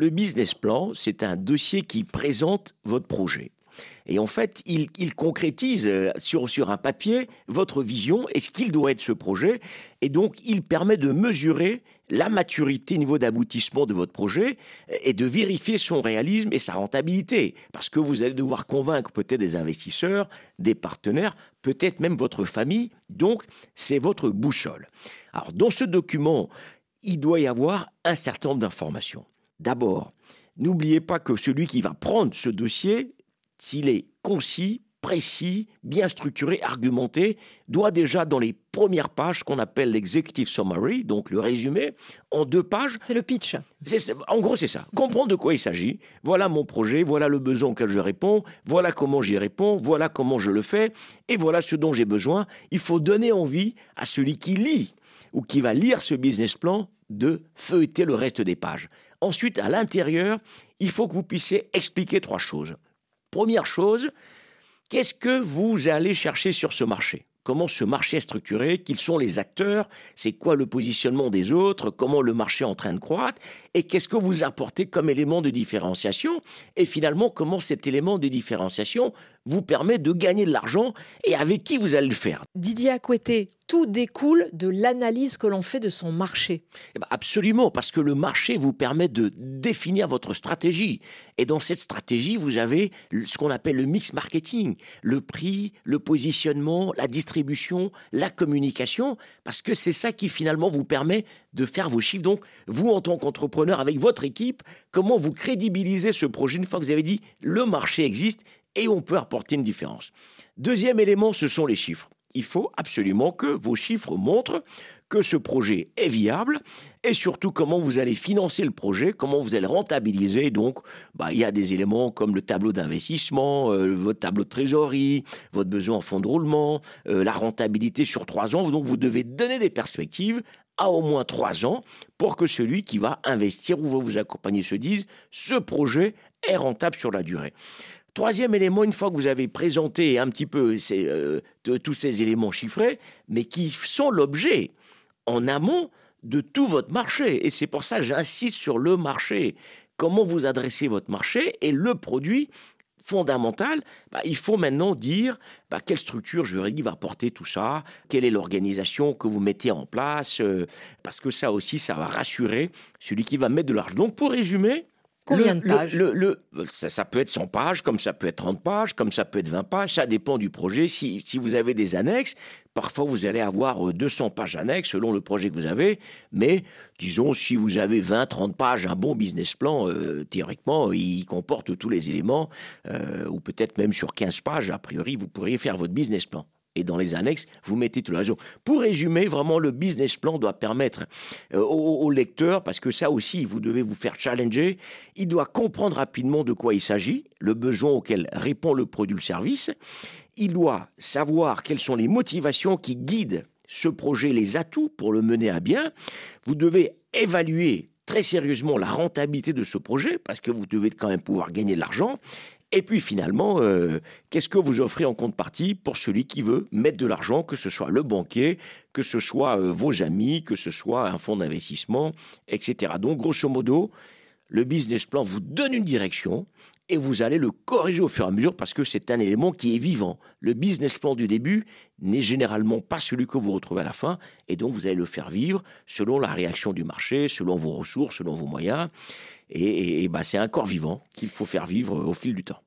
Le business plan, c'est un dossier qui présente votre projet. Et en fait, il, concrétise euh, sur, sur un papier votre vision et ce qu'il doit être ce projet. Et donc, il permet de mesurer la maturité niveau d'aboutissement de votre projet et de vérifier son réalisme et sa rentabilité. Parce que vous allez devoir convaincre peut-être des investisseurs, des partenaires, peut-être même votre famille. Donc, c'est votre boussole. Alors, dans ce document, il doit y avoir un certain nombre d'informations. D'abord, n'oubliez pas que celui qui va prendre ce dossier s'il est concis, précis, bien structuré, argumenté, doit déjà dans les premières pages qu'on appelle l'executive summary, donc le résumé, en deux pages. C'est le pitch. en gros, c'est ça. Comprendre de quoi il s'agit. Voilà mon projet, voilà le besoin auquel je réponds, voilà comment j'y réponds, voilà comment je le fais, et voilà ce dont j'ai besoin. Il faut donner envie à celui qui lit ou qui va lire ce business plan de feuilleter le reste des pages. Ensuite, à l'intérieur, il faut que vous puissiez expliquer trois choses. Première chose, qu'est-ce que vous allez chercher sur ce marché? Comment ce marché est structuré? Quels sont les acteurs? C'est quoi le positionnement des autres? Comment le marché est en train de croître? Et qu'est-ce que vous apportez comme élément de différenciation? Et finalement, comment cet élément de différenciation vous permet de gagner de l'argent et avec qui vous allez le faire? Didier Acquetté, tout découle de l'analyse que l'on fait de son marché. Eh ben, absolument, parce que le marché vous permet de définir votre stratégie. Et dans cette stratégie, vous avez ce qu'on appelle le mix marketing, le prix, le positionnement, la distribution, la communication, parce que c'est ça qui finalement vous permet de faire vos chiffres. Donc, vous, en tant qu'entrepreneur, avec votre équipe, comment vous crédibilisez ce projet une fois que vous avez dit le marché existe et on peut apporter une différence. Deuxième élément, ce sont les chiffres il faut absolument que vos chiffres montrent que ce projet est viable et surtout comment vous allez financer le projet, comment vous allez rentabiliser. Donc, bah, il y a des éléments comme le tableau d'investissement, euh, votre tableau de trésorerie, votre besoin en fonds de roulement, euh, la rentabilité sur trois ans. Donc, vous devez donner des perspectives à au moins trois ans pour que celui qui va investir ou va vous accompagner se dise ce projet est rentable sur la durée. Troisième élément, une fois que vous avez présenté un petit peu euh, tous ces éléments chiffrés, mais qui sont l'objet en amont de tout votre marché. Et c'est pour ça que j'insiste sur le marché. Comment vous adressez votre marché et le produit fondamental, bah, il faut maintenant dire bah, quelle structure juridique va porter tout ça, quelle est l'organisation que vous mettez en place, euh, parce que ça aussi, ça va rassurer celui qui va mettre de l'argent. Donc pour résumer, Combien de pages le, ça, peut être 100 pages, comme ça peut être 30 pages, comme ça peut être 20 pages, ça dépend du projet. Si, si vous avez des annexes, parfois vous allez avoir 200 euh, pages annexes selon le projet que vous avez, mais disons, si vous avez 20, 30 pages, un bon business plan, euh, théoriquement, il comporte tous les éléments, euh, ou peut-être même sur 15 pages, a priori, vous pourriez faire votre business plan et dans les annexes, vous mettez tout le réseau. Pour résumer, vraiment, le business plan doit permettre euh, au, lecteur, parce que ça aussi, vous devez vous faire challenger, il doit comprendre rapidement de quoi il s'agit, le besoin auquel répond le produit ou le service, il doit savoir quelles sont les motivations qui guident ce projet, les atouts pour le mener à bien, vous devez évaluer très sérieusement la rentabilité de ce projet, parce que vous devez quand même pouvoir gagner de l'argent, et puis finalement, euh, qu'est-ce que vous offrez en contrepartie pour celui qui veut mettre de l'argent, que ce soit le banquier, que ce soit euh, vos amis, que ce soit un fonds d'investissement, etc. Donc grosso modo, le business plan vous donne une direction et vous allez le corriger au fur et à mesure parce que c'est un élément qui est vivant. Le business plan du début n'est généralement pas celui que vous retrouvez à la fin et donc vous allez le faire vivre selon la réaction du marché, selon vos ressources, selon vos moyens. Et, bah, c'est un corps vivant qu'il faut faire vivre au fil du temps.